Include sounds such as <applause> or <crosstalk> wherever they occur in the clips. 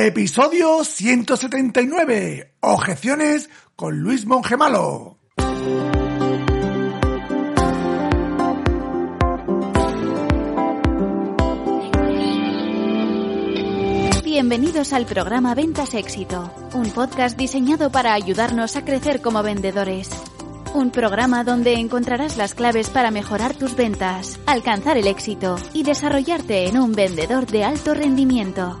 Episodio 179. Objeciones con Luis Mongemalo. Bienvenidos al programa Ventas Éxito, un podcast diseñado para ayudarnos a crecer como vendedores. Un programa donde encontrarás las claves para mejorar tus ventas, alcanzar el éxito y desarrollarte en un vendedor de alto rendimiento.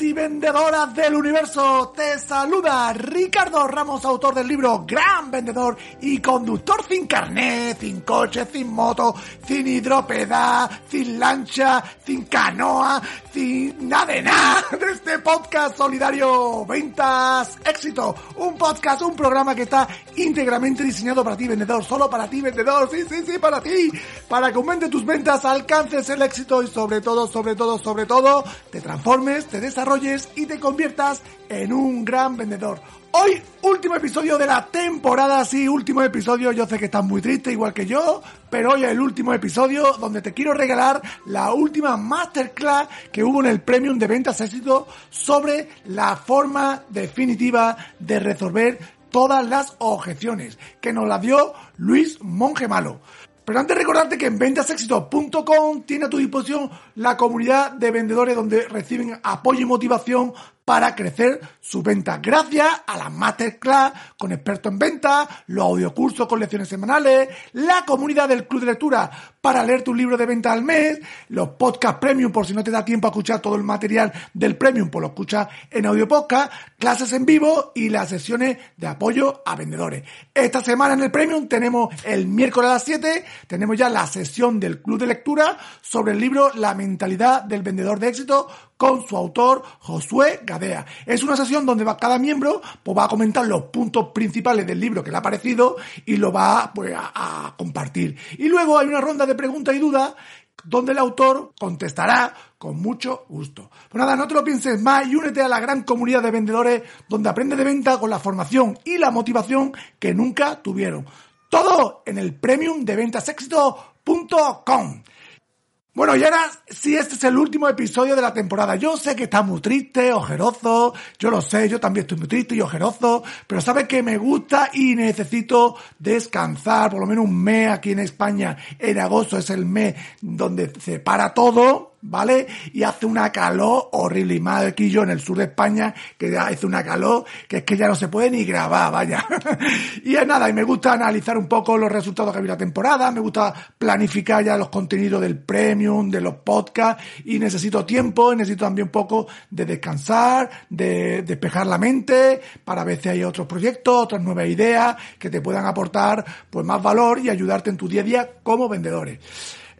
Y vendedoras del universo, te saluda Ricardo Ramos, autor del libro Gran Vendedor y conductor sin carnet, sin coche, sin moto, sin hidropeda, sin lancha, sin canoa, sin nada de nada de este podcast solidario. Ventas Éxito, un podcast, un programa que está íntegramente diseñado para ti vendedor, solo para ti vendedor, sí, sí, sí, para ti, para que aumente tus ventas, alcances el éxito y sobre todo, sobre todo, sobre todo, te transformes, te desarrolles y te conviertas en un gran vendedor. Hoy, último episodio de la temporada, sí, último episodio, yo sé que estás muy triste igual que yo, pero hoy es el último episodio donde te quiero regalar la última masterclass que hubo en el Premium de Ventas Éxito sobre la forma definitiva de resolver todas las objeciones que nos la dio Luis Mongemalo. Pero antes recordarte que en ventasexito.com tiene a tu disposición la comunidad de vendedores donde reciben apoyo y motivación para crecer su venta. Gracias a la masterclass con expertos en venta, los audiocursos con lecciones semanales, la comunidad del club de lectura para leer tu libro de venta al mes, los podcast premium por si no te da tiempo a escuchar todo el material del premium, pues lo escuchas en audio podcast, clases en vivo y las sesiones de apoyo a vendedores. Esta semana en el premium tenemos el miércoles a las 7, tenemos ya la sesión del club de lectura sobre el libro La mentalidad del vendedor de éxito con su autor Josué Gadea. Es una sesión donde va, cada miembro pues, va a comentar los puntos principales del libro que le ha parecido y lo va pues, a, compartir. Y luego hay una ronda de preguntas y dudas donde el autor contestará con mucho gusto. Pues nada, no te lo pienses más y únete a la gran comunidad de vendedores donde aprende de venta con la formación y la motivación que nunca tuvieron. Todo en el premium de ventasexito.com. Bueno, y ahora sí, este es el último episodio de la temporada. Yo sé que estás muy triste, ojeroso, yo lo sé, yo también estoy muy triste y ojeroso, pero sabes que me gusta y necesito descansar por lo menos un mes aquí en España. En agosto es el mes donde se para todo, ¿vale? Y hace una calor horrible. Y más aquí yo en el sur de España, que ya hace una calor que es que ya no se puede ni grabar, vaya. <laughs> y es nada, y me gusta analizar un poco los resultados que ha habido la temporada, me gusta planificar ya los contenidos del premium, de los podcasts, y necesito tiempo, y necesito también un poco de descansar, de despejar la mente, para ver si hay otros proyectos, otras nuevas ideas que te puedan aportar pues más valor y ayudarte en tu día a día como vendedores.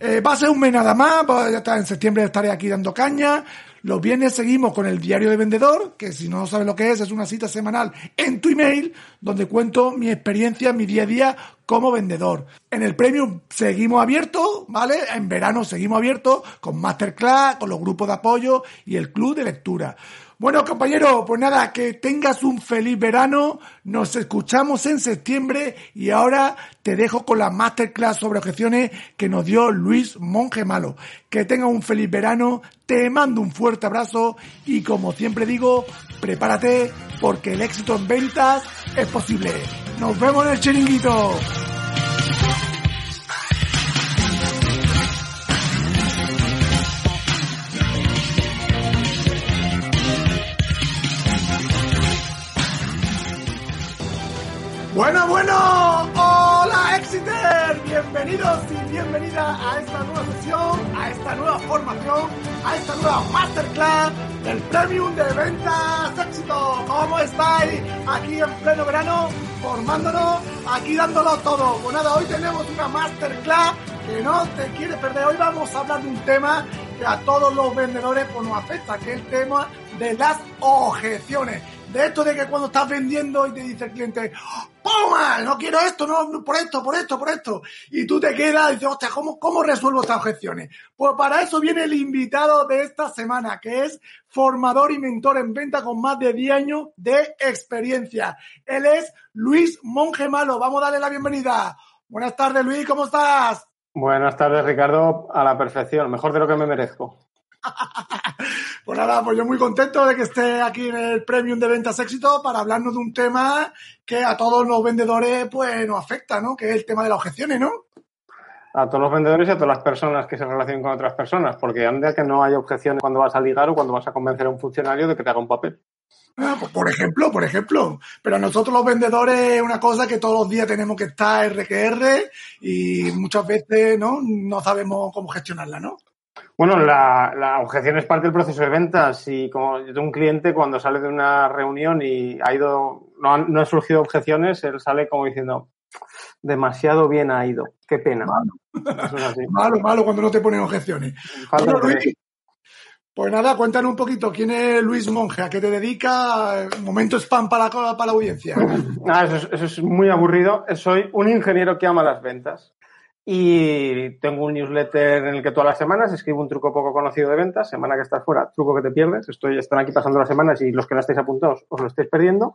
Eh, va a ser un mes nada más, va- ya está, en septiembre estaré aquí dando caña. Los viernes seguimos con el diario de vendedor, que si no sabes lo que es, es una cita semanal en tu email, donde cuento mi experiencia, mi día a día como vendedor. En el premium seguimos abiertos, ¿vale? En verano seguimos abiertos con masterclass, con los grupos de apoyo y el club de lectura. Bueno, compañero, pues nada, que tengas un feliz verano. Nos escuchamos en septiembre y ahora te dejo con la masterclass sobre objeciones que nos dio Luis Monge Malo. Que tengas un feliz verano, te mando un fuerte abrazo y como siempre digo, prepárate porque el éxito en ventas es posible. Nos vemos en el chiringuito. Bueno, bueno, hola Exeter, bienvenidos y bienvenidas a esta nueva sesión, a esta nueva formación, a esta nueva masterclass del Premium de Ventas Éxito. ¿Cómo estáis? Aquí en pleno verano, formándonos, aquí dándolo todo. Pues nada, hoy tenemos una masterclass que no te quieres perder. Hoy vamos a hablar de un tema que a todos los vendedores pues, nos afecta, que es el tema de las objeciones. De esto de que cuando estás vendiendo y te dice el cliente, ¡Poma! No quiero esto, no, por esto, por esto, por esto. Y tú te quedas y dices, hostia, ¿cómo, ¿cómo resuelvo estas objeciones? Pues para eso viene el invitado de esta semana, que es formador y mentor en venta con más de 10 años de experiencia. Él es Luis Monje Malo. Vamos a darle la bienvenida. Buenas tardes, Luis, ¿cómo estás? Buenas tardes, Ricardo, a la perfección, mejor de lo que me merezco. <laughs> pues nada, pues yo muy contento de que esté aquí en el Premium de Ventas Éxito para hablarnos de un tema que a todos los vendedores pues nos afecta, ¿no? Que es el tema de las objeciones, ¿no? A todos los vendedores y a todas las personas que se relacionan con otras personas, porque anda que no hay objeciones cuando vas a ligar o cuando vas a convencer a un funcionario de que te haga un papel. Ah, pues por ejemplo, por ejemplo. Pero a nosotros los vendedores es una cosa que todos los días tenemos que estar RQR y muchas veces no, no sabemos cómo gestionarla, ¿no? Bueno, la, objeción es parte del proceso de ventas y como yo tengo un cliente cuando sale de una reunión y ha ido, no han, no surgido objeciones, él sale como diciendo, demasiado bien ha ido, qué pena. Malo, <laughs> malo, cuando no te ponen objeciones. pues nada, cuéntanos un poquito, ¿quién es Luis Monge? ¿A qué te dedica? Momento spam para, para la audiencia. Ah, eso, eso es muy aburrido. Soy un ingeniero que ama las ventas. Y tengo un newsletter en el que todas las semanas escribo un truco poco conocido de ventas, semana que estás fuera, truco que te pierdes. Estoy, están aquí pasando las semanas y los que no estáis apuntados os lo estáis perdiendo.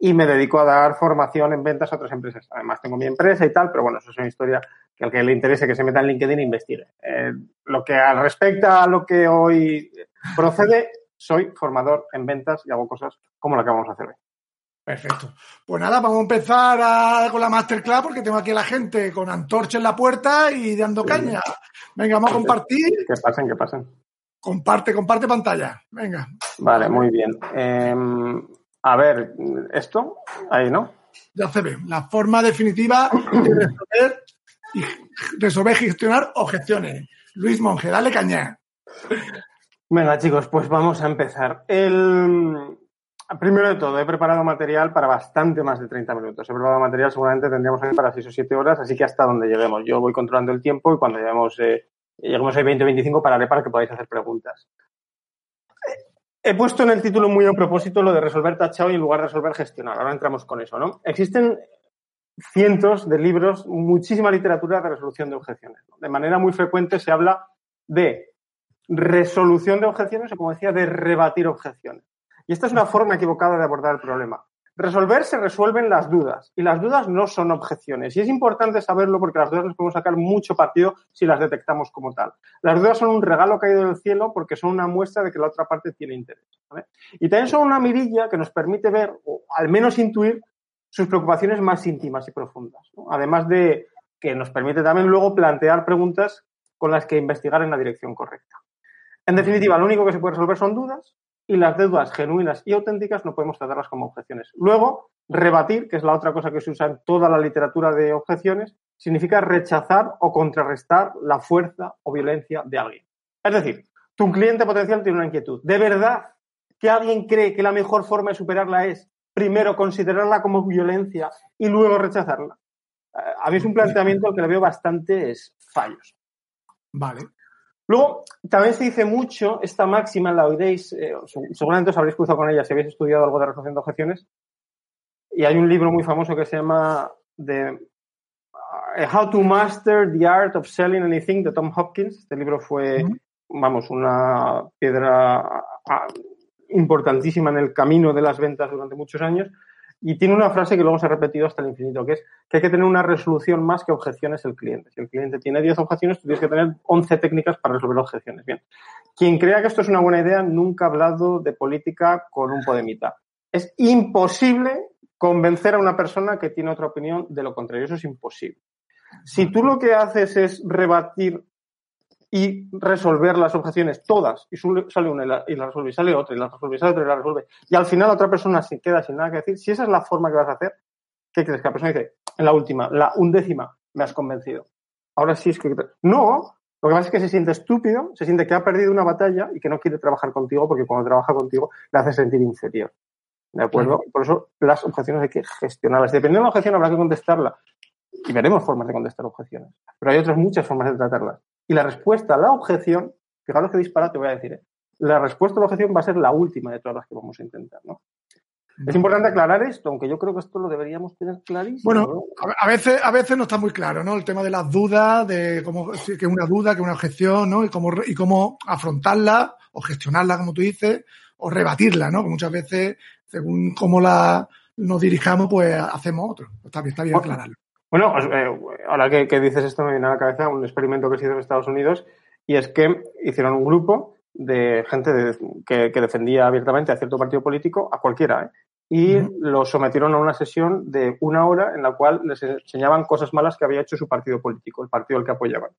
Y me dedico a dar formación en ventas a otras empresas. Además, tengo mi empresa y tal, pero bueno, eso es una historia que al que le interese que se meta en LinkedIn e investigue. Eh, lo que respecta a lo que hoy procede, soy formador en ventas y hago cosas como la que vamos a hacer hoy. Perfecto. Pues nada, vamos a empezar con la masterclass porque tengo aquí a la gente con antorcha en la puerta y dando caña. Venga, vamos a compartir. Que pasen, que pasen. Comparte, comparte pantalla. Venga. Vale, muy bien. Em, a ver, esto, ahí, ¿no? Ya se ve. La forma definitiva de <clears throat> resolver y resolver y gestionar objeciones. Luis Monge, dale caña. Venga, chicos, pues vamos a empezar. El, Primero de todo, he preparado material para bastante más de 30 minutos. He preparado material, seguramente tendríamos aquí para 6 o 7 horas, así que hasta donde lleguemos. Yo voy controlando el tiempo y cuando lleguemos, eh, lleguemos a 20 o 25 pararé para que podáis hacer preguntas. He puesto en el título muy a propósito lo de resolver tachado y en lugar de resolver gestionar. Ahora entramos con eso, ¿no? Existen cientos de libros, muchísima literatura de resolución de objeciones. De manera muy frecuente se habla de resolución de objeciones o, como decía, de rebatir objeciones. Y esta es una forma equivocada de abordar el problema. Resolver se resuelven las dudas y las dudas no son objeciones. Y es importante saberlo porque las dudas nos podemos sacar mucho partido si las detectamos como tal. Las dudas son un regalo caído del cielo porque son una muestra de que la otra parte tiene interés. Y también son una mirilla que nos permite ver, o al menos intuir, sus preocupaciones más íntimas y profundas. Además de que nos permite también luego plantear preguntas con las que investigar en la dirección correcta. En definitiva, lo único que se puede resolver son dudas y las deudas genuinas y auténticas no podemos tratarlas como objeciones. Luego, rebatir, que es la otra cosa que se usa en toda la literatura de objeciones, significa rechazar o contrarrestar la fuerza o violencia de alguien. Es decir, tu cliente potencial tiene una inquietud. ¿De verdad que alguien cree que la mejor forma de superarla es primero considerarla como violencia y luego rechazarla? Eh, a mí es un planteamiento que le veo bastantes fallos. Vale. Luego, también se dice mucho, esta máxima la oiréis, eh, seguramente os habréis cruzado con ella si habéis estudiado algo de resolución de objeciones, y hay un libro muy famoso que se llama The, uh, How to Master the Art of Selling Anything de Tom Hopkins. Este libro fue, vamos, una piedra ah, importantísima en el camino de las ventas durante muchos años. Y tiene una frase que luego se ha repetido hasta el infinito, que es que hay que tener una resolución más que objeciones el cliente. Si el cliente tiene 10 objeciones, tú tienes que tener 11 técnicas para resolver objeciones. Bien. Quien crea que esto es una buena idea nunca ha hablado de política con un podemita. Es imposible convencer a una persona que tiene otra opinión de lo contrario. Eso es imposible. Si tú lo que haces es rebatir y resolver las objeciones todas y sale una y la, y la, resuelve y sale otra y la resuelve y sale otra y la resuelve y al final otra persona se queda sin nada que decir, si esa es la forma que vas a hacer, ¿qué crees? Que la persona dice, en la última, la undécima, me has convencido. Ahora sí es que... No, lo que pasa es que se siente estúpido, se siente que ha perdido una batalla y que no quiere trabajar contigo porque cuando trabaja contigo le hace sentir inferior. ¿De acuerdo? Por eso las objeciones hay que gestionarlas. Dependiendo de la objeción habrá que contestarla. Y veremos formas de contestar objeciones. Pero hay otras muchas formas de tratarlas. Y la respuesta a la objeción, fijaros que disparate voy a decir, ¿eh? la respuesta a la objeción va a ser la última de todas las que vamos a intentar, ¿no? Es importante aclarar esto, aunque yo creo que esto lo deberíamos tener clarísimo. Bueno, ¿no? a veces, a veces no está muy claro, ¿no? El tema de las dudas, de cómo que es una duda, que es una objeción, ¿no? Y cómo, y cómo afrontarla o gestionarla, como tú dices, o rebatirla, ¿no? Que muchas veces, según cómo la nos dirijamos, pues hacemos otro. Está bien, está bien Bueno. aclararlo. Bueno, eh, ahora que, que dices esto me viene a la cabeza un experimento que se hizo en Estados Unidos y es que hicieron un grupo de gente de- que, que defendía abiertamente a cierto partido político, a cualquiera, ¿eh? y Ujú. los sometieron a una sesión de una hora en la cual les enseñaban cosas malas que había hecho su partido político, el partido al que apoyaban,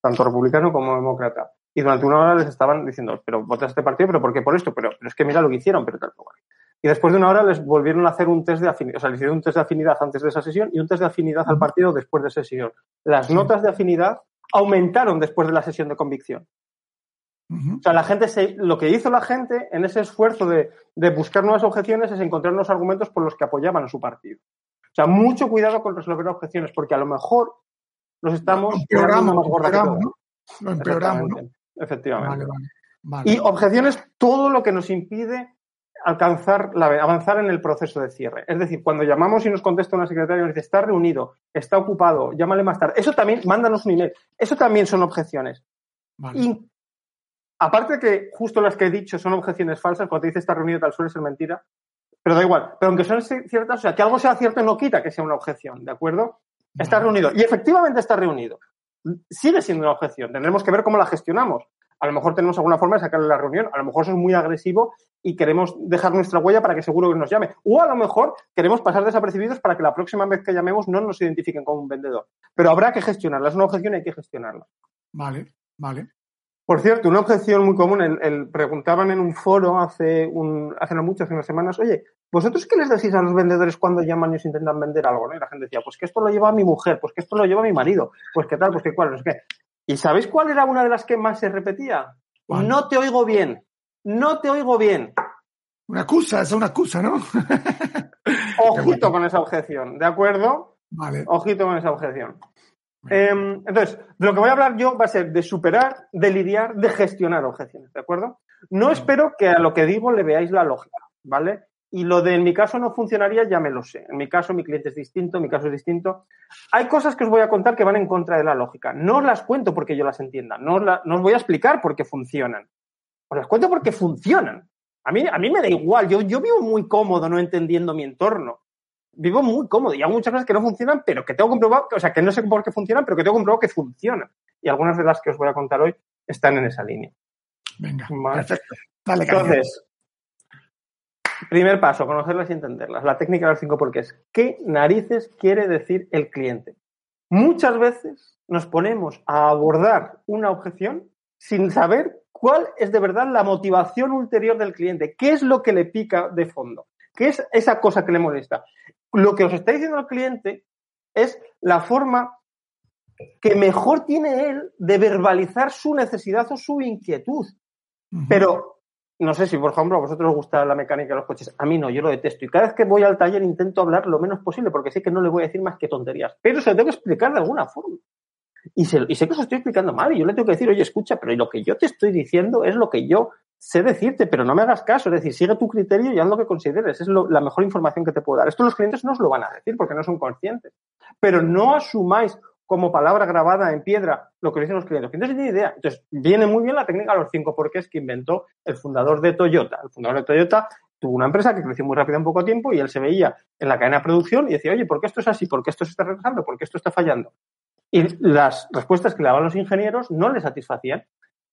tanto republicano como demócrata. Y durante una hora les estaban diciendo, pero votas a este partido, pero ¿por qué por esto? Pero, pero es que mira lo que hicieron, pero tal, bueno. Y después de una hora les volvieron a hacer un test de afinidad, o sea, les hicieron un test de afinidad antes de esa sesión y un test de afinidad al partido después de esa sesión. Las notas de afinidad aumentaron después de la sesión de convicción. O sea, la gente se, lo que hizo la gente en ese esfuerzo de, de buscar nuevas objeciones es encontrar los argumentos por los que apoyaban a su partido. O sea, mucho cuidado con resolver objeciones, porque a lo mejor los estamos Lo empeoramos, más gorda empeoramos. ¿no? Lo empeoramos, ¿no? Efectivamente, efectivamente. Vale, vale. vale. Y objeciones, todo lo que nos impide alcanzar la, avanzar en el proceso de cierre. Es decir, cuando llamamos y nos contesta una secretaria y nos dice está reunido, está ocupado, llámale más tarde. Eso también, mándanos un email. Eso también son objeciones. Vale. Y aparte de que justo las que he dicho son objeciones falsas, cuando te dice está reunido tal suele ser mentira, pero da igual. Pero aunque son ciertas, o sea, que algo sea cierto no quita que sea una objeción, ¿de acuerdo? Está reunido. Y efectivamente está reunido. Sigue siendo una objeción. Tendremos que ver cómo la gestionamos. A lo mejor tenemos alguna forma de sacarle la reunión. A lo mejor eso es muy agresivo y queremos dejar nuestra huella para que seguro que nos llame. O a lo mejor queremos pasar desapercibidos para que la próxima vez que llamemos no nos identifiquen como un vendedor. Pero habrá que gestionarla. Es una objeción y hay que gestionarla. Vale, vale. Por cierto, una objeción muy común, el, el- preguntaban en un foro hace, un, hace no mucho, hace unas semanas, oye, ¿vosotros qué les decís a los vendedores cuando llaman y os intentan vender algo? ¿no? Y la gente decía, pues que esto lo lleva mi mujer, pues que esto lo lleva mi marido, pues qué tal, pues qué cuál, no sé qué. ¿Y sabéis cuál era una de las que más se repetía? ¿Cuál? No te oigo bien, no te oigo bien. Una excusa, es una excusa, ¿no? <laughs> Ojito con esa objeción, ¿de acuerdo? Vale. Ojito con esa objeción. Eh, entonces, de lo que voy a hablar yo va a ser de superar, de lidiar, de gestionar objeciones, ¿de acuerdo? No espero que a lo que digo le veáis la lógica, ¿vale? Y lo de en mi caso no funcionaría, ya me lo sé. En mi caso, mi cliente es distinto, mi caso es distinto. Hay cosas que os voy a contar que van en contra de la lógica. No os las cuento porque yo las entienda, no os, la- no os voy a explicar por qué funcionan. Os las cuento porque funcionan. A mí, a mí me da igual, yo, yo vivo muy cómodo no entendiendo mi entorno vivo muy cómodo y hago muchas cosas que no funcionan, pero que tengo comprobado, o sea, que no sé por qué funcionan, pero que tengo comprobado que funcionan. Y algunas de las que os voy a contar hoy están en esa línea. Venga, perfecto. Dale. Entonces, primer paso, conocerlas y entenderlas. La técnica de los cinco porqués. ¿Qué narices quiere decir el cliente? Muchas veces nos ponemos a abordar una objeción sin saber cuál es de verdad la motivación ulterior del cliente. ¿Qué es lo que le pica de fondo? ¿Qué es esa cosa que le molesta? Lo que os está diciendo el cliente es la forma que mejor tiene él de verbalizar su necesidad o su inquietud. Pero no sé si, por ejemplo, a vosotros os gusta la mecánica de los coches. A mí no, yo lo detesto. Y cada vez que voy al taller intento hablar lo menos posible porque sé que no le voy a decir más que tonterías. Pero se lo tengo que explicar de alguna forma. Y, se- y sé que os estoy explicando mal y yo le tengo que decir, oye, escucha, pero lo que yo te estoy diciendo es lo que yo sé decirte, pero no me hagas caso. Es decir, sigue tu criterio y haz lo que consideres. Es lo- la mejor información que te puedo dar. Esto los clientes no os lo van a decir porque no son conscientes. Pero no asumáis como palabra grabada en piedra lo que dicen los clientes. Los clientes no tienen idea. Entonces, viene muy bien la técnica de los cinco porqués que inventó el fundador de Toyota. El fundador de Toyota tuvo una empresa que creció muy rápido en poco tiempo y él se veía en la cadena de producción y decía, oye, ¿por qué esto es así? ¿Por qué esto se está retrasando? ¿Por qué esto está fallando? Y las respuestas que le daban los ingenieros no le satisfacían.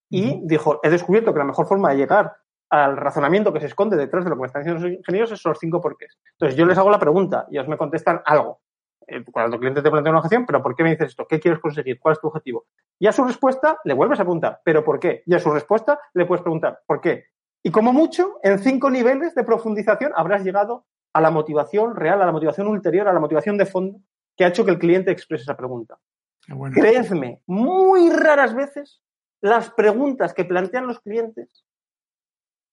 Y dijo, he descubierto que la mejor forma de llegar al razonamiento que se esconde detrás de lo que me están diciendo los ingenieros es los cinco porqués. Entonces yo les hago la pregunta y ellos me contestan algo. Eh, Cuando el cliente te plantea una objeción, pero ¿por qué me dices esto? ¿Qué quieres conseguir? ¿Cuál es tu objetivo? Y a su respuesta le vuelves a preguntar, ¿pero por qué? Y a su respuesta le puedes preguntar, ¿por qué? Y como mucho, en cinco niveles de profundización habrás llegado a la motivación real, a la motivación ulterior, a la motivación de fondo que ha hecho que el cliente exprese esa pregunta. Qué bueno. Creedme, muy raras veces las preguntas que plantean los clientes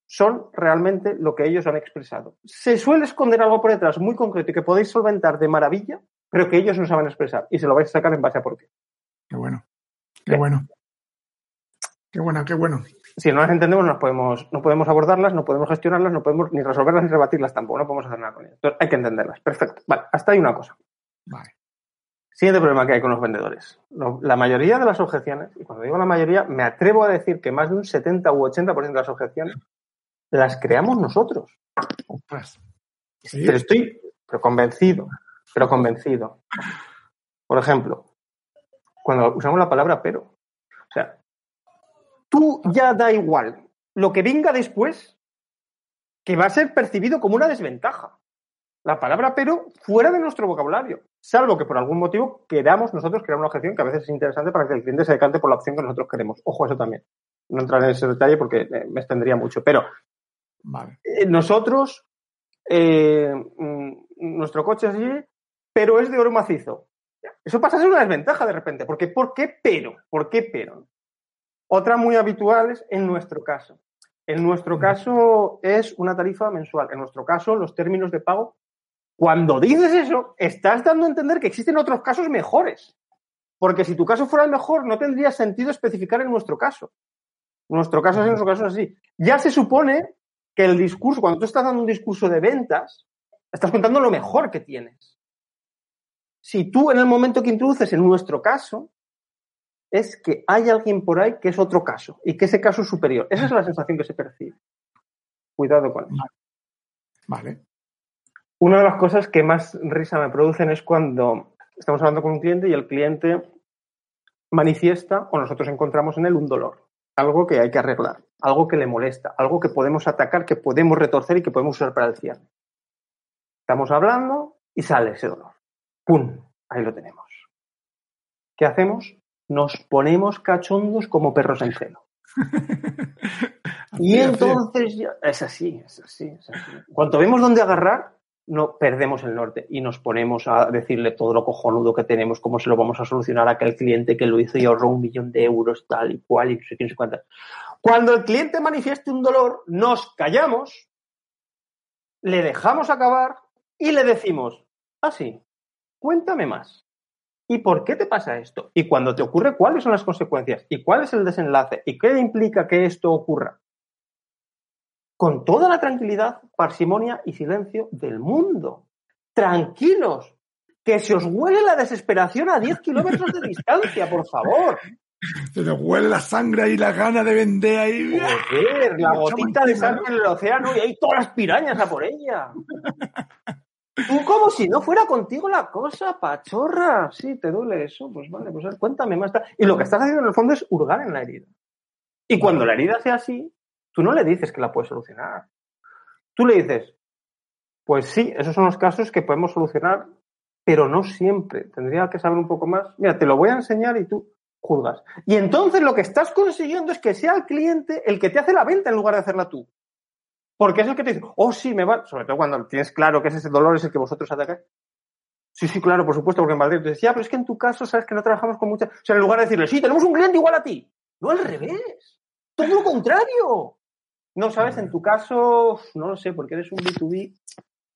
son realmente lo que ellos han expresado. Se suele esconder algo por detrás muy concreto y que podéis solventar de maravilla, pero que ellos no saben expresar y se lo vais a sacar en base a por qué. Qué bueno. Qué bueno. Qué bueno, qué bueno. si no las entendemos, no podemos, no podemos abordarlas, no podemos gestionarlas, no podemos ni resolverlas ni rebatirlas tampoco, no podemos hacer nada con ellas. Entonces, hay que entenderlas. Perfecto. Vale, hasta ahí una cosa. Vale. Siguiente problema que hay con los vendedores. La mayoría de las objeciones, y cuando digo la mayoría, me atrevo a decir que más de un 70 u 80% de las objeciones las creamos nosotros. ¿Sí? Pero estoy pero convencido, pero convencido. Por ejemplo, cuando usamos la palabra pero. O sea, tú ya da igual lo que venga después, que va a ser percibido como una desventaja. La palabra pero fuera de nuestro vocabulario, salvo que por algún motivo queramos nosotros crear una objeción que a veces es interesante para que el cliente se decante por la opción que nosotros queremos. Ojo, eso también. No entraré en ese detalle porque me extendería mucho. Pero Vale. eh, nosotros, eh, mm, nuestro coche así, pero es de oro macizo. Eso pasa a ser una desventaja de repente. Porque, ¿Por qué pero? ¿Por qué pero? Otra muy habitual es en nuestro caso. En nuestro caso es una tarifa mensual. En nuestro caso, los términos de pago. Cuando dices eso, estás dando a entender que existen otros casos mejores. Porque si tu caso fuera el mejor, no tendría sentido especificar en nuestro caso. Nuestro caso es en nuestro caso es así. Ya se supone que el discurso, cuando tú estás dando un discurso de ventas, estás contando lo mejor que tienes. Si tú en el momento que introduces en nuestro caso, es que hay alguien por ahí que es otro caso y que ese caso es superior. Esa es la sensación que se percibe. Cuidado con eso. Vale. Una de las cosas que más risa me producen es cuando estamos hablando con un cliente y el cliente manifiesta o nosotros encontramos en él un dolor, algo que hay que arreglar, algo que le molesta, algo que podemos atacar, que podemos retorcer y que podemos usar para el cierre. Estamos hablando y sale ese dolor. ¡Pum! Ahí lo tenemos. ¿Qué hacemos? Nos ponemos cachondos como perros en celo. <laughs> Y Así, así. entonces ya, es así, es así, es así. Cuando vemos dónde agarrar, no perdemos el norte y nos ponemos a decirle todo lo cojonudo que tenemos, cómo se lo vamos a solucionar a aquel cliente que lo hizo y ahorró un millón de euros, tal y cual, y no sé qué, no sé cuántas. Cuando el cliente manifieste un dolor, nos callamos, le dejamos acabar y le decimos, ah, sí, cuéntame más. ¿Y por qué te pasa esto? Y cuando te ocurre, ¿cuáles son las consecuencias? ¿Y cuál es el desenlace? ¿Y qué implica que esto ocurra? Con toda la tranquilidad, parsimonia y silencio del mundo. Tranquilos, que se os huele la desesperación a 10 kilómetros de distancia, por favor. Se te huele la sangre y la gana de vender ahí. Joder, la gotita de sangre en el océano y hay todas las pirañas a por ella. Tú como si no fuera contigo la cosa, pachorra. Sí, te duele eso. Pues vale, pues cuéntame más. Y lo que estás haciendo en el fondo es hurgar en la herida. Y cuando la herida sea así, tú no le dices que la puedes solucionar. Tú le dices, pues sí, esos son los casos que podemos solucionar, pero no siempre. Tendría que saber un poco más. Mira, te lo voy a enseñar y tú juzgas. Y entonces lo que estás consiguiendo es que sea el cliente el que te hace la venta en lugar de hacerla tú. Porque es el que te dice, oh, sí, me va. Sobre todo cuando tienes claro que es ese dolor es el que vosotros atacáis. Sí, sí, claro, por supuesto, porque en Madrid te decía, ya, pero es que en tu caso sabes que no trabajamos con mucha. O sea, en lugar de decirle, sí, tenemos un cliente igual a ti. No al revés. Todo lo contrario. No sabes, en tu caso, no lo sé, porque eres un B2B,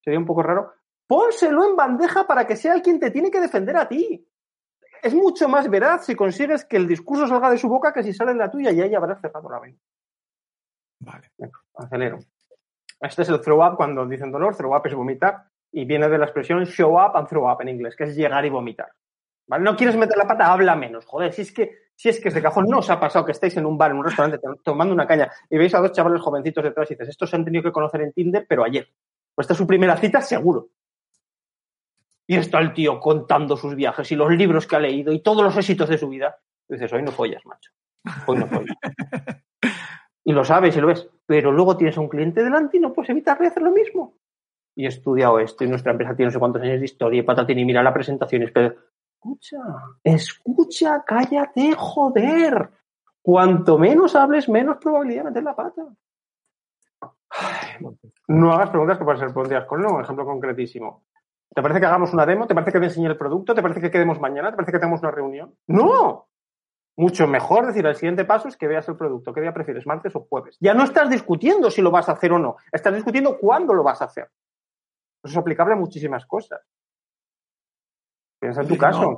sería un poco raro. Pónselo en bandeja para que sea el quien te tiene que defender a ti. Es mucho más veraz si consigues que el discurso salga de su boca que si sale de la tuya y ahí habrás cerrado la venta. Vale. Venga, acelero. Este es el throw up cuando dicen dolor, throw up es vomitar y viene de la expresión show up and throw up en inglés, que es llegar y vomitar. ¿Vale? No quieres meter la pata, habla menos. Joder, si es que, si es que es de cajón, no os ha pasado que estáis en un bar, en un restaurante, to- tomando una caña y veis a dos chavales jovencitos detrás y dices, estos se han tenido que conocer en Tinder, pero ayer. Pues esta es su primera cita, seguro. Y está el tío contando sus viajes y los libros que ha leído y todos los éxitos de su vida. Y dices, hoy no follas, macho. Hoy no follas. <laughs> y lo sabes y lo ves. Pero luego tienes a un cliente delante y no puedes evitar de hacer lo mismo. Y he estudiado esto y nuestra empresa tiene no sé cuántos años de historia y patatín y mira la presentación espera. Escucha, escucha, cállate, joder. Cuanto menos hables, menos probabilidad de meter la pata. No hagas preguntas que puedan ser con no. Un ejemplo concretísimo. ¿Te parece que hagamos una demo? ¿Te parece que te enseñe el producto? ¿Te parece que quedemos mañana? ¿Te parece que tengamos una reunión? ¡No! Mucho mejor decir, el siguiente paso es que veas el producto. ¿Qué día prefieres, martes o jueves? Ya no estás discutiendo si lo vas a hacer o no. Estás discutiendo cuándo lo vas a hacer. Eso es aplicable a muchísimas cosas. Piensa en tu caso. no.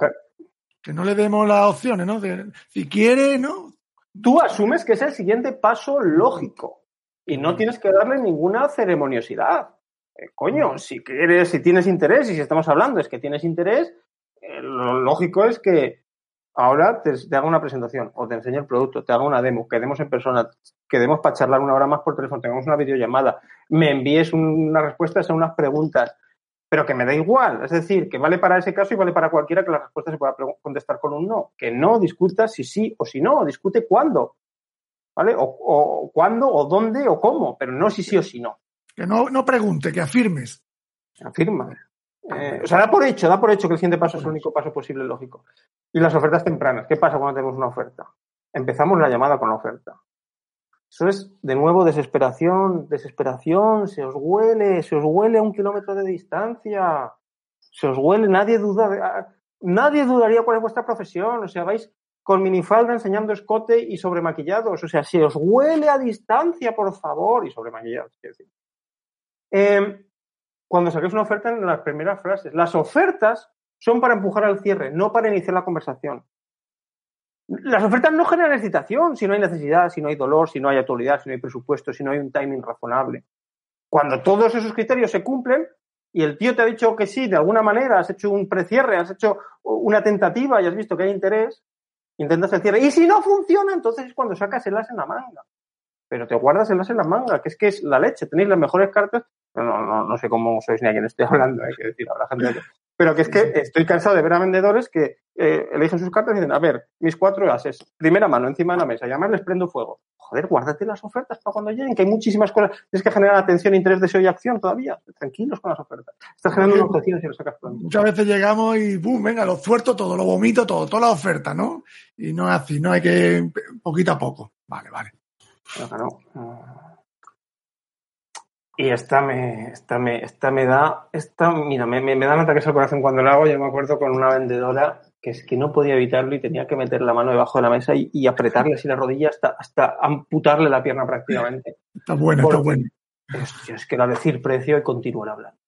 Que no le demos las opciones, ¿no? De- si quiere, ¿no? tú asumes que es el siguiente paso lógico y no tienes que darle ninguna ceremoniosidad. Eh, coño, si quieres, si tienes interés y si estamos hablando es que tienes interés, eh, lo lógico es que ahora te, te, haga una presentación o te enseñe el producto, te haga una demo, quedemos en persona, quedemos para charlar una hora más por teléfono, tengamos una videollamada, me envíes unas respuestas a unas preguntas, pero que me da igual. Es decir, que vale para ese caso y vale para cualquiera que la respuesta se pueda contestar con un no. Que no discuta si sí o si no, discute cuándo. ¿Vale? O, o cuándo, o dónde, o cómo, pero no si sí o si no. Que no, no pregunte, que afirmes. Afirma. Eh, o sea, da por hecho, da por hecho que el siguiente paso es el único paso posible lógico. Y las ofertas tempranas. ¿Qué pasa cuando tenemos una oferta? Empezamos la llamada con la oferta. Eso es, de nuevo, desesperación, desesperación, se os huele, se os huele a un kilómetro de distancia, se os huele, nadie duda, nadie dudaría cuál es vuestra profesión, o sea, vais con minifalda enseñando escote y sobremaquillados, o sea, se os huele a distancia, por favor, y sobremaquillados, quiero decir. Eh, cuando saquéis una oferta en las primeras frases, las ofertas son para empujar al cierre, no para iniciar la conversación. Las ofertas no generan excitación si no hay necesidad, si no hay dolor, si no hay actualidad, si no hay presupuesto, si no hay un timing razonable. Cuando todos esos criterios se cumplen y el tío te ha dicho que sí, de alguna manera, has hecho un precierre, has hecho una tentativa y has visto que hay interés, intentas el cierre. Y si no funciona, entonces es cuando sacas el as en la manga. Pero te guardas el as en la manga, que es que es la leche. Tenéis las mejores cartas. No, no, no sé cómo sois ni a quién estoy <laughs> hablando, hay que decir, habrá gente que pero que es que estoy cansado de ver a vendedores que eh, eligen sus cartas y dicen, a ver, mis cuatro ases, primera mano encima de la mesa, y además les prendo fuego. Joder, guárdate las ofertas para cuando lleguen, que hay muchísimas cosas. Tienes que generar atención, interés, deseo y acción todavía. Tranquilos con las ofertas. Estás generando una objeción si lo sacas pronto. Muchas veces llegamos y, boom, venga, lo suelto todo, lo vomito todo, toda la oferta, ¿no? Y no es así, no hay que, poquito a poco. Vale, vale. Claro, no. Y esta me, esta me, esta me da, esta, mira, me, me, me dan ataques al corazón cuando lo hago. Yo me acuerdo con una vendedora que es que no podía evitarlo y tenía que meter la mano debajo de la mesa y, y apretarle así la rodilla hasta, hasta amputarle la pierna prácticamente. Está bueno, está bueno. Hostia, es que era decir precio y continuar hablando.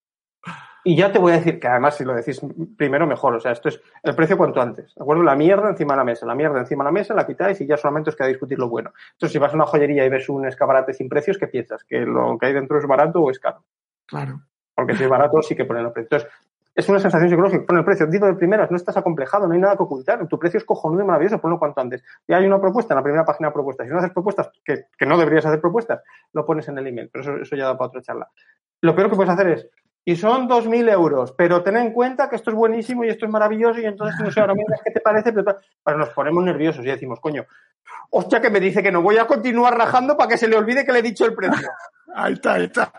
Y ya te voy a decir que además si lo decís primero mejor, o sea, esto es el precio cuanto antes, ¿de acuerdo? La mierda encima de la mesa, la mierda encima de la mesa, la quitáis y ya solamente os queda discutir lo bueno. Entonces, si vas a una joyería y ves un escaparate sin precios, ¿qué piensas? ¿Que lo que hay dentro es barato o es caro? Claro. Porque si es barato sí que ponen el precio. Entonces, es una sensación psicológica, pon el precio, digo de primeras, no estás acomplejado, no hay nada que ocultar, tu precio es cojonudo y maravilloso, ponlo cuanto antes. Ya hay una propuesta en la primera página de propuestas, si no haces propuestas, que, que no deberías hacer propuestas, lo pones en el email, pero eso, eso ya da para otra charla. Lo peor que puedes hacer es, y son 2.000 euros, pero ten en cuenta que esto es buenísimo y esto es maravilloso y entonces no sé, ahora mismo qué te parece, pero pues nos ponemos nerviosos y decimos, coño, hostia que me dice que no voy a continuar rajando para que se le olvide que le he dicho el precio. ahí está, ahí está.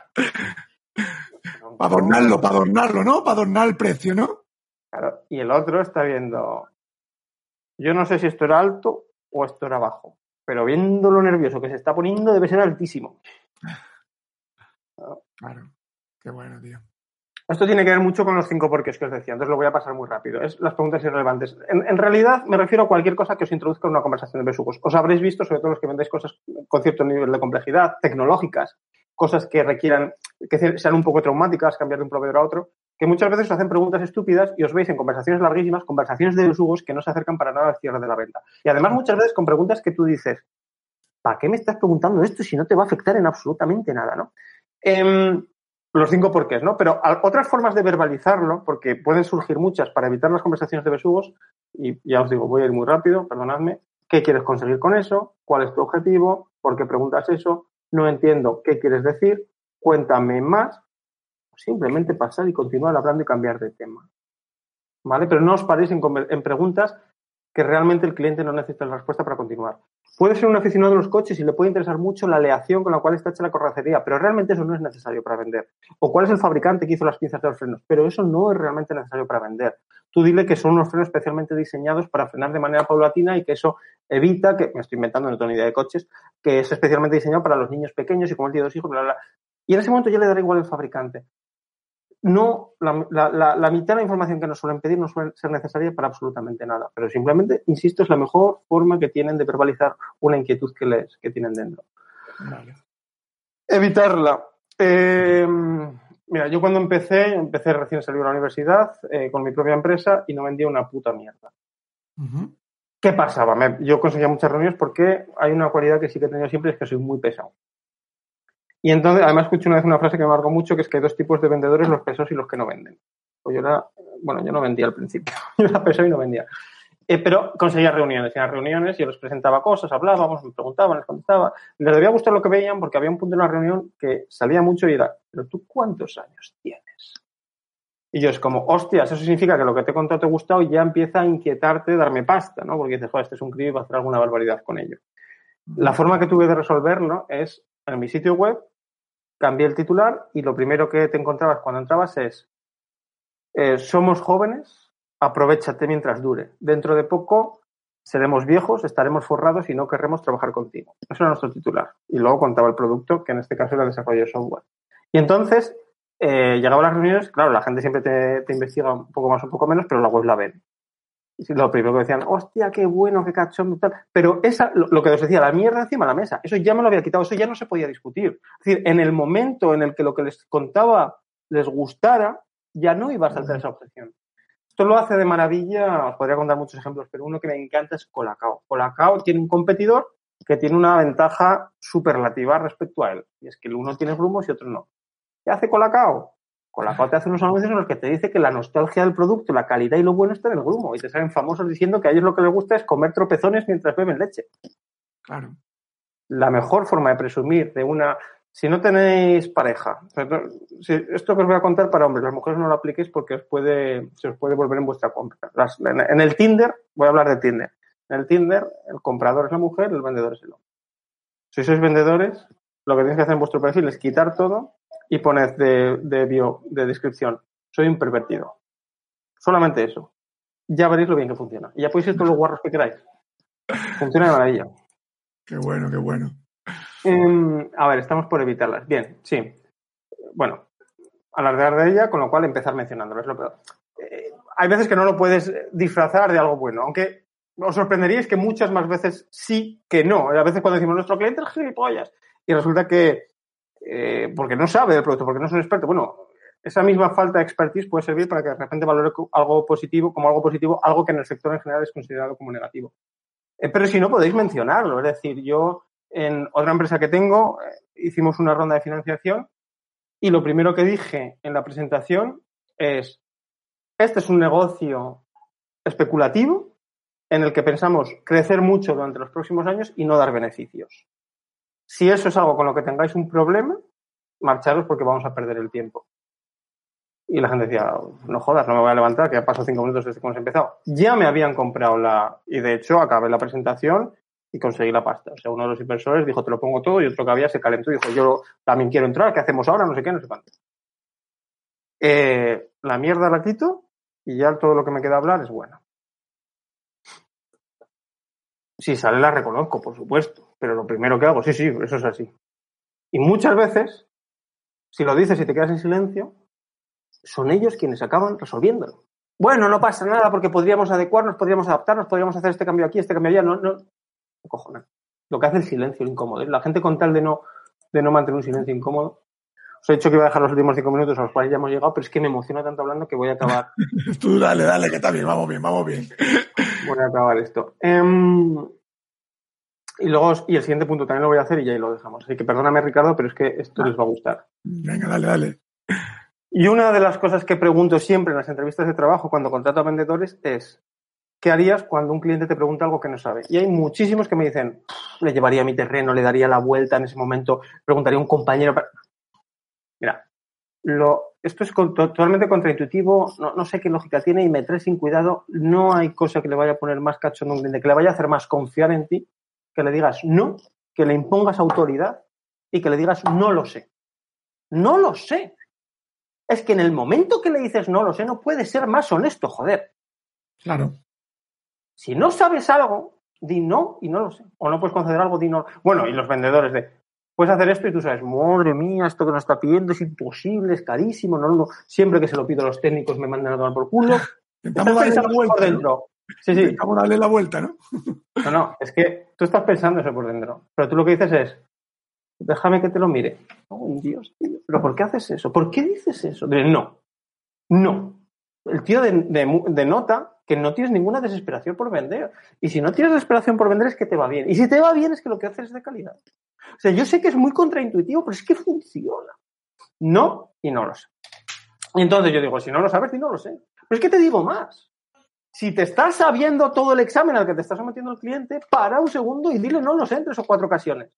Para adornarlo, para adornarlo, ¿no? Para adornar el precio, ¿no? Claro, y el otro está viendo, yo no sé si esto era alto o esto era bajo, pero viendo lo nervioso que se está poniendo debe ser altísimo. Claro, qué bueno, tío. Esto tiene que ver mucho con los cinco porqués que os decía, entonces lo voy a pasar muy rápido. Es las preguntas irrelevantes. En, realidad me refiero a cualquier cosa que os introduzca en una conversación de besugos. Os habréis visto, sobre todo los que vendéis cosas con cierto nivel de complejidad, tecnológicas, cosas que requieran, que sean un poco traumáticas, cambiar de un proveedor a otro, que muchas veces os hacen preguntas estúpidas y os veis en conversaciones larguísimas, conversaciones de besugos que no se acercan para nada al cierre de la venta. Y además muchas veces con preguntas que tú dices, ¿para qué me estás preguntando esto si no te va a afectar en absolutamente nada, no? Eh, los cinco porqués, ¿no? Pero otras formas de verbalizarlo, porque pueden surgir muchas para evitar las conversaciones de besugos, y ya os digo, voy a ir muy rápido, perdonadme. ¿Qué quieres conseguir con eso? ¿Cuál es tu objetivo? ¿Por qué preguntas eso? No entiendo qué quieres decir. Cuéntame más. Simplemente pasar y continuar hablando y cambiar de tema. ¿Vale? Pero no os paréis en, en preguntas que realmente el cliente no necesita la respuesta para continuar. Puede ser un aficionado de los coches y le puede interesar mucho la aleación con la cual está hecha la corracería, pero realmente eso no es necesario para vender. O cuál es el fabricante que hizo las piezas de los frenos, pero eso no es realmente necesario para vender. Tú dile que son unos frenos especialmente diseñados para frenar de manera paulatina y que eso evita, que me estoy inventando, no tengo ni idea de coches, que es especialmente diseñado para los niños pequeños y como él tiene dos hijos, bla, bla, bla. Y en ese momento ya le dará igual el fabricante no, la, la, la, mitad de la información que nos suelen pedir no suele ser necesaria para absolutamente nada. Pero simplemente, insisto, es la mejor forma que tienen de verbalizar una inquietud que les que tienen dentro. Vale. Evitarla. Eh, mira, yo cuando empecé, empecé recién salido de la universidad eh, con mi propia empresa y no vendía una puta mierda. Uh -huh. ¿Qué pasaba? Me- yo conseguía muchas reuniones porque hay una cualidad que sí que he tenido siempre, es que soy muy pesado. Y entonces, además, escuché una vez una frase que me marcó mucho, que es que hay dos tipos de vendedores, los pesados y los que no venden. Pues yo era, bueno, yo no vendía al principio, <laughs> yo era pesado y no vendía. Eh, pero conseguía reuniones, y en las reuniones yo les presentaba cosas, hablábamos, me preguntaban, les contestaba. Les debía gustar lo que veían porque había un punto en la reunión que salía mucho y era, pero tú cuántos años tienes? Y yo es como, hostias, eso significa que lo que te he contado te ha gustado y ya empieza a inquietarte darme pasta, ¿no? Porque dices, joder, este es un crío y va a hacer alguna barbaridad con ello. La forma que tuve de resolverlo es, en mi sitio web, cambié el titular y lo primero que te encontrabas cuando entrabas es, eh, somos jóvenes, aprovechate mientras dure. Dentro de poco seremos viejos, estaremos forrados y no querremos trabajar contigo. Eso era nuestro titular. Y luego contaba el producto, que en este caso era el desarrollo de software. Y entonces, eh, llegaba a las reuniones, claro, la gente siempre te, te investiga un poco más, un poco menos, pero la web la ven. Lo primero que decían, hostia, qué bueno, qué cachondo, tal. Pero esa, lo, lo que os decía, la mierda encima de la mesa, eso ya me lo había quitado, eso ya no se podía discutir. Es decir, en el momento en el que lo que les contaba les gustara, ya no iba a saltar esa objeción. Esto lo hace de maravilla, os podría contar muchos ejemplos, pero uno que me encanta es Colacao. Colacao tiene un competidor que tiene una ventaja superlativa respecto a él. Y es que el uno tiene grumos y otro no. ¿Qué hace Colacao? Colacao te hace unos anuncios en los que te dice que la nostalgia del producto, la calidad y lo bueno está en el grumo. Y te salen famosos diciendo que a ellos lo que les gusta es comer tropezones mientras beben leche. Claro. La mejor forma de presumir de una... Si no tenéis pareja, esto que os voy a contar para hombres, las mujeres no lo apliquéis porque os puede, se os puede volver en vuestra compra. Las, en, en el Tinder, voy a hablar de Tinder. En el Tinder, el comprador es la mujer, el vendedor es el hombre. Si sois vendedores, lo que tenéis que hacer en vuestro perfil es quitar todo y poned de, de bio, de descripción, soy un pervertido. Solamente eso. Ya veréis lo bien que funciona. Y ya podéis ir todos los guarros que queráis. Funciona de maravilla. Qué bueno, qué bueno. Eh, a ver, estamos por evitarlas. Bien, sí. Bueno, alardear de ella, con lo cual empezar mencionándola. Es lo peor. Eh, hay veces que no lo puedes disfrazar de algo bueno, aunque os sorprenderíais que muchas más veces sí que no. A veces cuando decimos nuestro cliente es gilipollas y resulta que eh, porque no sabe del producto, porque no es un experto. Bueno, esa misma falta de expertise puede servir para que de repente valore algo positivo, como algo positivo, algo que en el sector en general es considerado como negativo. Eh, pero si no, podéis mencionarlo. Es decir, yo en otra empresa que tengo eh, hicimos una ronda de financiación y lo primero que dije en la presentación es, este es un negocio especulativo en el que pensamos crecer mucho durante los próximos años y no dar beneficios. Si eso es algo con lo que tengáis un problema, marcharos porque vamos a perder el tiempo. Y la gente decía, no jodas, no me voy a levantar, que ya pasó cinco minutos desde que hemos empezado. Ya me habían comprado la... Y de hecho, acabé la presentación y conseguí la pasta. O sea, uno de los inversores dijo, te lo pongo todo, y otro que había se calentó y dijo, yo también quiero entrar, ¿qué hacemos ahora? No sé qué, no sé cuánto. Eh, la mierda la quito y ya todo lo que me queda hablar es bueno. Si sale la reconozco, por supuesto, pero lo primero que hago, sí, sí, eso es así. Y muchas veces, si lo dices y te quedas en silencio, son ellos quienes acaban resolviéndolo. Bueno, no pasa nada porque podríamos adecuarnos, podríamos adaptarnos, podríamos hacer este cambio aquí, este cambio allá. No, no, cojones. Lo que hace el silencio, el incómodo. La gente con tal de no, de no mantener un silencio incómodo. Os he dicho que iba a dejar los últimos cinco minutos a los cuales ya hemos llegado, pero es que me emociona tanto hablando que voy a acabar. <laughs> Tú dale, dale, que está bien, vamos bien, vamos bien. Voy a acabar esto. Um, y luego, y el siguiente punto también lo voy a hacer y ya ahí lo dejamos. Así que perdóname, Ricardo, pero es que esto les va a gustar. Venga, dale, dale. Y una de las cosas que pregunto siempre en las entrevistas de trabajo cuando contrato a vendedores es, ¿qué harías cuando un cliente te pregunta algo que no sabe? Y hay muchísimos que me dicen, le llevaría a mi terreno, le daría la vuelta en ese momento, preguntaría a un compañero. Para... Mira, lo, esto es totalmente contraintuitivo, no, no, sé qué lógica tiene y me trae sin cuidado. No hay cosa que le vaya a poner más cachondo a un cliente, que le vaya a hacer más confiar en ti, que le digas no, que le impongas autoridad y que le digas no lo sé. No lo sé. Es que en el momento que le dices no lo sé, no puede ser más honesto, joder. Claro. Si no sabes algo, di no y no lo sé. O no puedes conceder algo, di no. Bueno, y los vendedores de, puedes hacer esto y tú sabes, madre mía, esto que nos está pidiendo es imposible, es carísimo, no, no. Siempre que se lo pido a los técnicos me mandan a tomar por culo. <laughs> Por dentro. Sí, sí. Intentamos darle la vuelta, ¿no? No, no, es que tú estás pensando eso por dentro. Pero tú lo que dices es, déjame que te lo mire. Oh, Dios, tío. ¿Pero por qué haces eso? ¿Por qué dices eso? De, no, no. El tío de, de, de nota que que no tienes ninguna desesperación por vender. Y si no tienes desesperación por vender es que te va bien. Y si te va bien es que lo que haces es de calidad. O sea, yo sé que es muy contraintuitivo, pero es que funciona. No, y no lo sé. Y entonces yo digo, si no lo sabes, y no lo sé. Pero es que te digo más. Si te estás sabiendo todo el examen al que te está sometiendo el cliente, para un segundo y dile no lo sé en tres o cuatro ocasiones.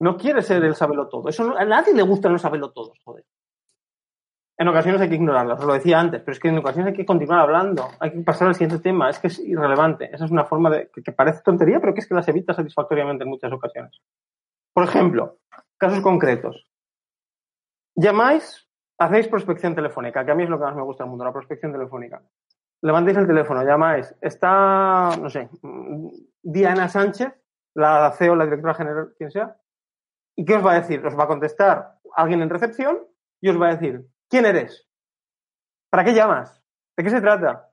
No quiere ser el saberlo todo. Eso a nadie le gusta no saberlo todo, joder. En ocasiones hay que ignorarlo, os lo decía antes, pero es que en ocasiones hay que continuar hablando, hay que pasar al siguiente tema, es que es irrelevante. Esa es una forma de que, parece tontería, pero que es que las evita satisfactoriamente en muchas ocasiones. Por ejemplo, casos concretos. Llamáis, hacéis prospección telefónica, que a mí es lo que más me gusta del mundo, la prospección telefónica. Levantéis el teléfono, llamáis, está, no sé, Diana Sánchez, la CEO, la directora general, quien sea, ¿y qué os va a decir? Os va a contestar alguien en recepción y os va a decir, ¿Quién eres? ¿Para qué llamas? ¿De qué se trata?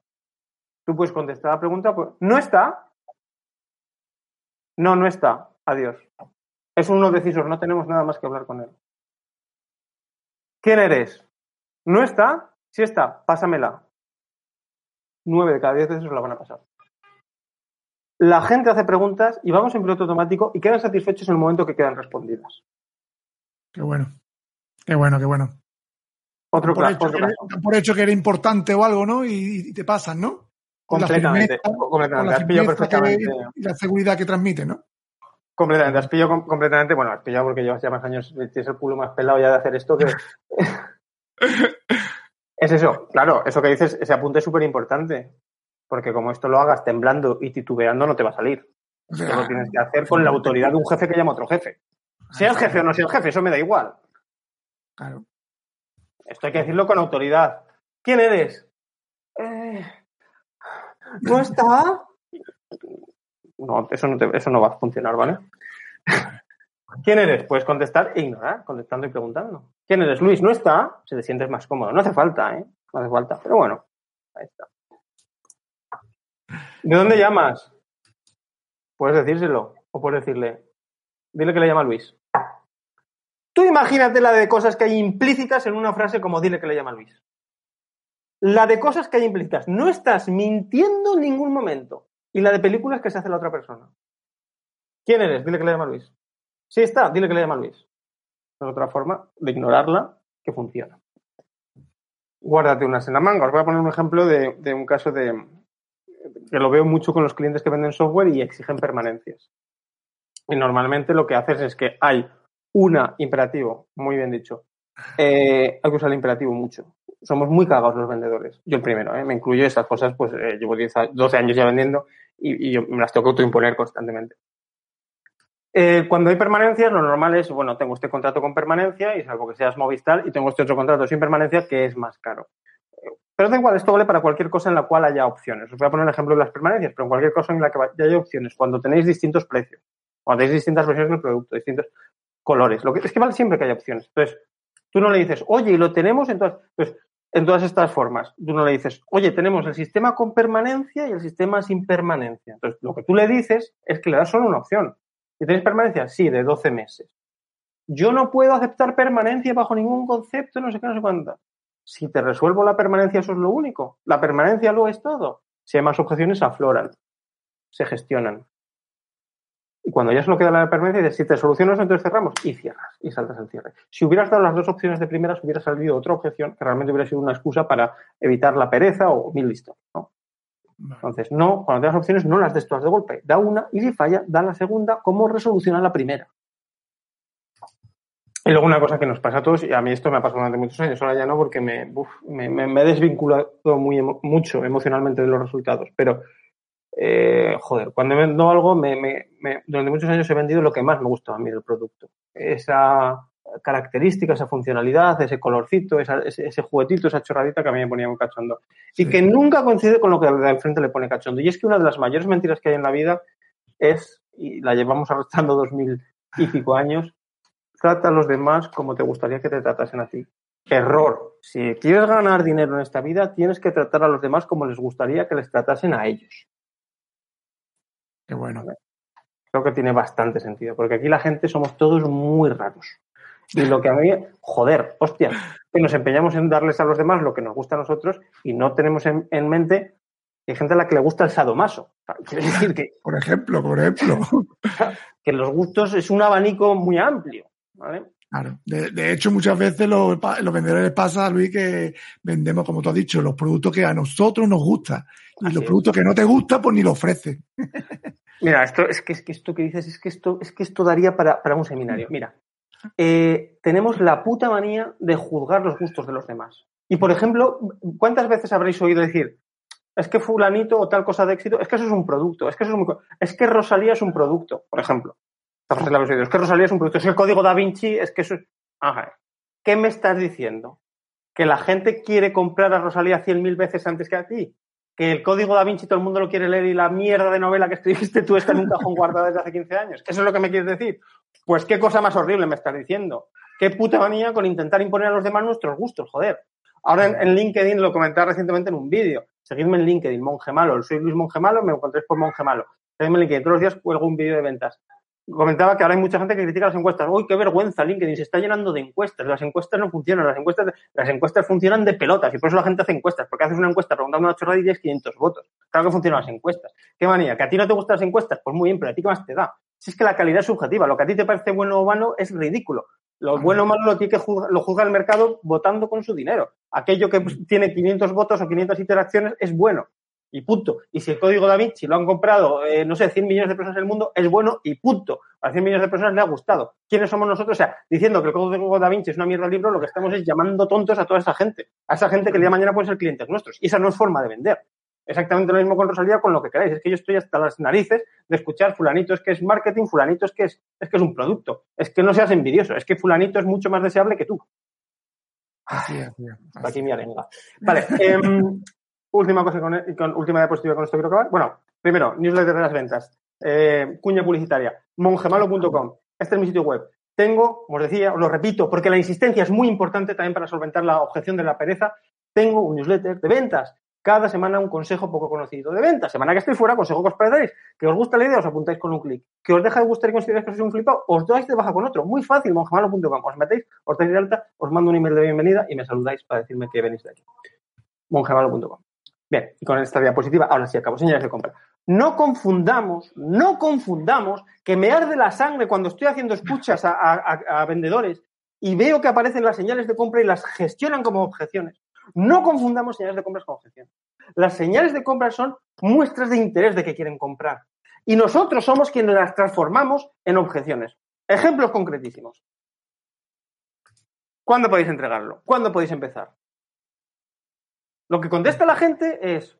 Tú puedes contestar la pregunta, pues, ¿no está? No, no está. Adiós. Es uno decisor, no tenemos nada más que hablar con él. ¿Quién eres? ¿No está? Sí está, pásamela. Nueve de cada diez veces la van a pasar. La gente hace preguntas y vamos en piloto automático y quedan satisfechos en el momento que quedan respondidas. Qué bueno. Qué bueno, qué bueno. Otro, por, hecho otro por hecho que era importante o algo, ¿no? Y, y te pasan, ¿no? Completamente. completamente. Has pillado perfectamente. y la seguridad que transmite, ¿no? Completamente. Has pillado completamente. Bueno, has pillado porque llevas ya más años, tienes el culo más pelado ya de hacer esto que. <laughs> es eso. Claro, eso que dices, ese apunte es súper importante. Porque como esto lo hagas temblando y titubeando, no te va a salir. Lo tienes que hacer con la autoridad de un jefe que llama a otro jefe. Sea el jefe o no sea el jefe, eso me da igual. Claro. Esto hay que decirlo con autoridad. ¿Quién eres? Eh, ¿No <laughs> está? No, eso no, te, eso no va a funcionar, ¿vale? ¿Quién eres? Puedes contestar e ignorar, contestando y preguntando. ¿Quién eres? Luis, ¿no está? Si te sientes más cómodo. No hace falta, ¿eh? No hace falta. Pero bueno, ahí está. ¿De dónde llamas? Puedes decírselo. O puedes decirle, dile que le llama Luis. Tú imagínate la de cosas que hay implícitas en una frase como dile que le llama Luis. La de cosas que hay implícitas. No estás mintiendo en ningún momento. Y la de películas que se hace la otra persona. ¿Quién eres? Dile que le llama Luis. Sí está, dile que le llama Luis. Es otra forma de ignorarla que funciona. Guárdate unas en la manga. Os voy a poner un ejemplo de, un caso de que lo veo mucho con los clientes que venden software y exigen permanencias. Y normalmente lo que haces es que hay una, imperativo, muy bien dicho. Eh, hay que usar el imperativo mucho. Somos muy cagados los vendedores. Yo el primero, ¿eh? me incluyo esas cosas, pues eh, llevo 10, 12 años ya vendiendo y, y, yo me las tengo que autoimponer constantemente. Eh, cuando hay permanencias, lo normal es, bueno, tengo este contrato con permanencia y salvo que seas Movistar y tengo este otro contrato sin permanencia que es más caro. Pero da igual, esto vale para cualquier cosa en la cual haya opciones. Os voy a poner el ejemplo de las permanencias, pero en cualquier cosa en la que haya opciones, cuando tenéis distintos precios, cuando tenéis distintas versiones del producto, distintos, colores. Lo que, es que vale siempre que haya opciones. Entonces, tú no le dices, oye, y lo tenemos en pues, en todas estas formas. Tú no le dices, oye, tenemos el sistema con permanencia y el sistema sin permanencia. Entonces, lo que tú le dices es que le das solo una opción. ¿Y tenéis permanencia? Sí, de 12 meses. Yo no puedo aceptar permanencia bajo ningún concepto, no sé qué, no sé cuánto. Si te resuelvo la permanencia, eso es lo único. La permanencia lo es todo. Si hay más objeciones, afloran, se gestionan. Y cuando ya solo queda la permanencia, dices, si te solucionas, entonces cerramos y cierras y saltas el cierre. Si hubieras dado las dos opciones de primeras, hubiera salido otra objeción que realmente hubiera sido una excusa para evitar la pereza o mil listos. ¿no? Entonces, no, cuando tengas opciones, no las des todas de golpe. Da una y si falla, da la segunda como resoluciona la primera. Y luego una cosa que nos pasa a todos, y a mí esto me ha pasado durante muchos años, ahora ya no, porque me, me, me, he desvinculado muy, mucho emocionalmente de los resultados, pero eh, joder, cuando vendo algo, me, durante muchos años he vendido lo que más me gusta a mí del producto. Esa característica, esa funcionalidad, ese colorcito, esa, ese, ese, juguetito, esa chorradita que a mí me ponía muy cachondo. Sí. Y que nunca coincide con lo que de enfrente le pone cachondo. Y es que una de las mayores mentiras que hay en la vida es, y la llevamos arrastrando dos mil y pico años, trata a los demás como te gustaría que te tratasen a ti. Error. Si quieres ganar dinero en esta vida, tienes que tratar a los demás como les gustaría que les tratasen a ellos. Qué bueno. Creo que tiene bastante sentido, porque aquí la gente somos todos muy raros. Y lo que a mí, joder, hostia, que nos empeñamos en darles a los demás lo que nos gusta a nosotros y no tenemos en, en mente hay gente a la que le gusta el sadomaso. Quiero decir que, <laughs> Por ejemplo, por ejemplo. <laughs> que los gustos es un abanico muy amplio. ¿vale? Claro. De, de hecho, muchas veces los, los vendedores pasa, Luis, que vendemos, como tú has dicho, los productos que a nosotros nos gustan. Y Así los es. productos que no te gustan, pues ni lo ofrecen. Mira, esto es que, es que esto que dices es que esto, es que esto daría para, para un seminario. Mira, eh, tenemos la puta manía de juzgar los gustos de los demás. Y por ejemplo, ¿cuántas veces habréis oído decir, es que fulanito o tal cosa de éxito, es que eso es un producto, es que eso es muy, es que Rosalía es un producto, por ejemplo. Esta frase la habéis es que Rosalía es un producto, es que el código da Vinci, es que eso es... Ajá. ¿Qué me estás diciendo? ¿Que la gente quiere comprar a Rosalía cien mil veces antes que a ti? ¿Que el código da Vinci todo el mundo lo quiere leer y la mierda de novela que escribiste tú está en un cajón guardado desde hace 15 años? ¿Eso es lo que me quieres decir? Pues qué cosa más horrible me estás diciendo. Qué puta manía con intentar imponer a los demás nuestros gustos, joder. Ahora en, LinkedIn lo comentaba recientemente en un vídeo. Seguidme en LinkedIn, Monje Malo. Soy Luis Monje Malo, me encontréis por Monje Malo. Seguidme en LinkedIn. Todos los días cuelgo un vídeo de ventas. Comentaba que ahora hay mucha gente que critica las encuestas. Uy, qué vergüenza, LinkedIn se está llenando de encuestas. Las encuestas no funcionan. Las encuestas, las encuestas funcionan de pelotas y por eso la gente hace encuestas. Porque haces una encuesta preguntando una chorrada y tienes 500 votos. Claro que funcionan las encuestas. ¿Qué manía? ¿Que a ti no te gustan las encuestas? Pues muy bien, pero a ti qué más te da. Si es que la calidad es subjetiva. Lo que a ti te parece bueno o malo es ridículo. Lo bueno o malo lo, tiene que juzgar, lo juzga el mercado votando con su dinero. Aquello que tiene 500 votos o 500 interacciones es bueno. Y punto. Y si el código Da Vinci lo han comprado, eh, no sé, 100 millones de personas en el mundo, es bueno y punto. A 100 millones de personas le ha gustado. ¿Quiénes somos nosotros? O sea, diciendo que el código Da Vinci es una mierda de libro, lo que estamos es llamando tontos a toda esa gente. A esa gente que el día de mañana pueden ser clientes nuestros. Y esa no es forma de vender. Exactamente lo mismo con Rosalía, con lo que queráis. Es que yo estoy hasta las narices de escuchar fulanito es que es marketing, fulanito es que es, es que es un producto. Es que no seas envidioso, es que fulanito es mucho más deseable que tú. Así es, así es. Hasta aquí mi arenga. Vale. em, <laughs> última cosa con, con- última diapositiva con esto quiero acabar. Bueno, primero, newsletter de las ventas. Eh, cuña publicitaria. Mongemalo.com. Este es mi sitio web. Tengo, como os decía, os lo repito, porque la insistencia es muy importante también para solventar la objeción de la pereza. Tengo un newsletter de ventas. Cada semana un consejo poco conocido de ventas. Semana que estoy fuera, consejo que os perdáis. Que os gusta la idea, os apuntáis con un clic. Que os deja de gustar y consideráis que sois un flipado, os dais de baja con otro. Muy fácil, mongemalo.com. Os metéis, os dais de alta, os mando un email de bienvenida y me saludáis para decirme que venís de aquí. mongemalo.com. Bien, y con esta diapositiva, ahora sí acabo. Señales de compra. No confundamos, no confundamos que me arde la sangre cuando estoy haciendo escuchas a vendedores y veo que aparecen las señales de compra y las gestionan como objeciones. No confundamos señales de compras con objeciones. Las señales de compra son muestras de interés de que quieren comprar. Y nosotros somos quienes las transformamos en objeciones. Ejemplos concretísimos. ¿Cuándo podéis entregarlo? ¿Cuándo podéis empezar? Lo que contesta la gente es,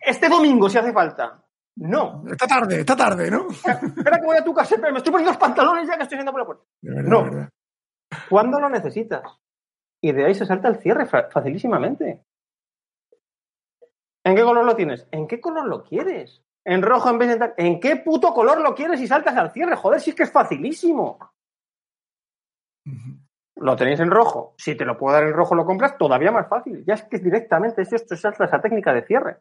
este domingo si hace falta. No. Esta tarde, esta tarde, ¿no? Espera que voy a tu casa, pero me estoy poniendo los pantalones ya que estoy yendo por la puerta. Verdad, No. ¿Cuándo lo necesitas? Y de ahí se salta el cierre fa- facilísimamente. ¿En qué color lo tienes? ¿En qué color lo quieres? ¿En rojo en vez de tal? ¿En qué puto color lo quieres y saltas al cierre? Joder, si es que es facilísimo. Lo tenéis en rojo. Si te lo puedo dar en rojo, lo compras todavía más fácil. Ya es que es directamente es esto, es esa técnica de cierre.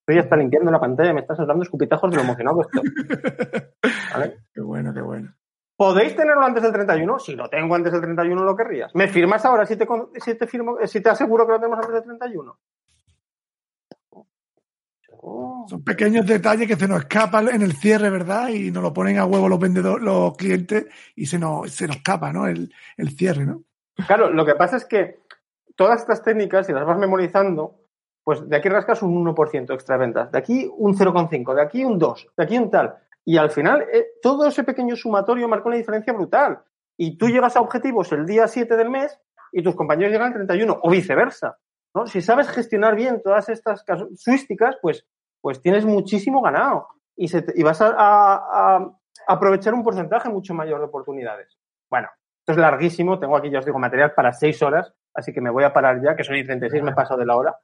Estoy ya está limpiando la pantalla, me estás dando escupitajos de lo emocionado que estoy. <laughs> ¿Vale? Qué bueno, qué bueno. ¿Podéis tenerlo antes del 31? Si lo tengo antes del 31, lo querrías. ¿Me firmas ahora si te, con- si te, firmo, si te aseguro que lo tenemos antes del 31? Oh. Son pequeños detalles que se nos escapan en el cierre, ¿verdad? Y nos lo ponen a huevo los vendedores, los clientes, y se nos, se nos escapa, ¿no? El, el cierre, ¿no? Claro, lo que pasa es que todas estas técnicas, si las vas memorizando, pues de aquí rascas un 1% extra de ventas, de aquí un 0,5, de aquí un 2, de aquí un tal. Y al final, eh, todo ese pequeño sumatorio marca una diferencia brutal. Y tú llegas a objetivos el día 7 del mes y tus compañeros llegan al 31, o viceversa. ¿no? Si sabes gestionar bien todas estas casuísticas, pues, pues tienes muchísimo ganado y, se te- y vas a, aprovechar un porcentaje mucho mayor de oportunidades. Bueno, esto es larguísimo, tengo aquí, ya os digo, material para seis horas, así que me voy a parar ya, que son y 36, me he pasado de la hora.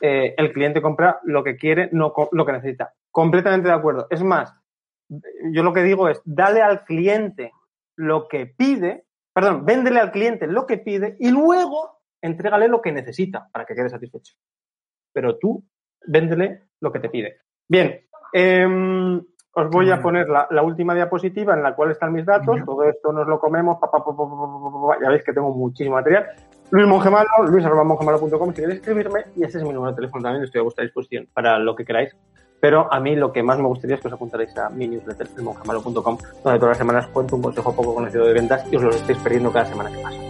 Eh, el cliente compra lo que quiere, no lo que necesita. Completamente de acuerdo. Es más, yo lo que digo es, dale al cliente lo que pide, perdón, véndele al cliente lo que pide y luego entrégale lo que necesita para que quede satisfecho. Pero tú véndele lo que te pide. Bien, em, os voy a poner la, la, última diapositiva en la cual están mis datos. Todo esto nos lo comemos. Pa, pa, ya veis que tengo muchísimo material. Luis Mongemalo, luis.mongemalo.com si queréis escribirme. Y ese es mi número de teléfono también. Estoy a vuestra disposición para lo que queráis. Pero a mí lo que más me gustaría es que os apuntaréis a mi newsletter, elmongemalo.com, donde todas las semanas cuento un consejo poco conocido de ventas y os lo estáis perdiendo cada semana que pasa.